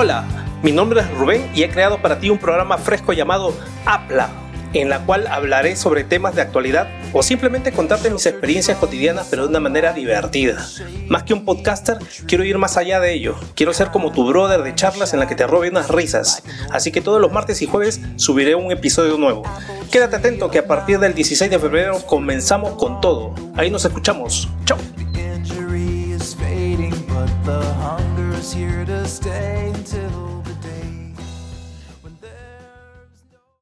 Hola, mi nombre es Rubén y he creado para ti un programa fresco llamado Apla, en la cual hablaré sobre temas de actualidad o simplemente contarte mis experiencias cotidianas pero de una manera divertida. Más que un podcaster, quiero ir más allá de ello. Quiero ser como tu brother de charlas en la que te robe unas risas. Así que todos los martes y jueves subiré un episodio nuevo. Quédate atento que a partir del 16 de febrero comenzamos con todo. Ahí nos escuchamos. Chao.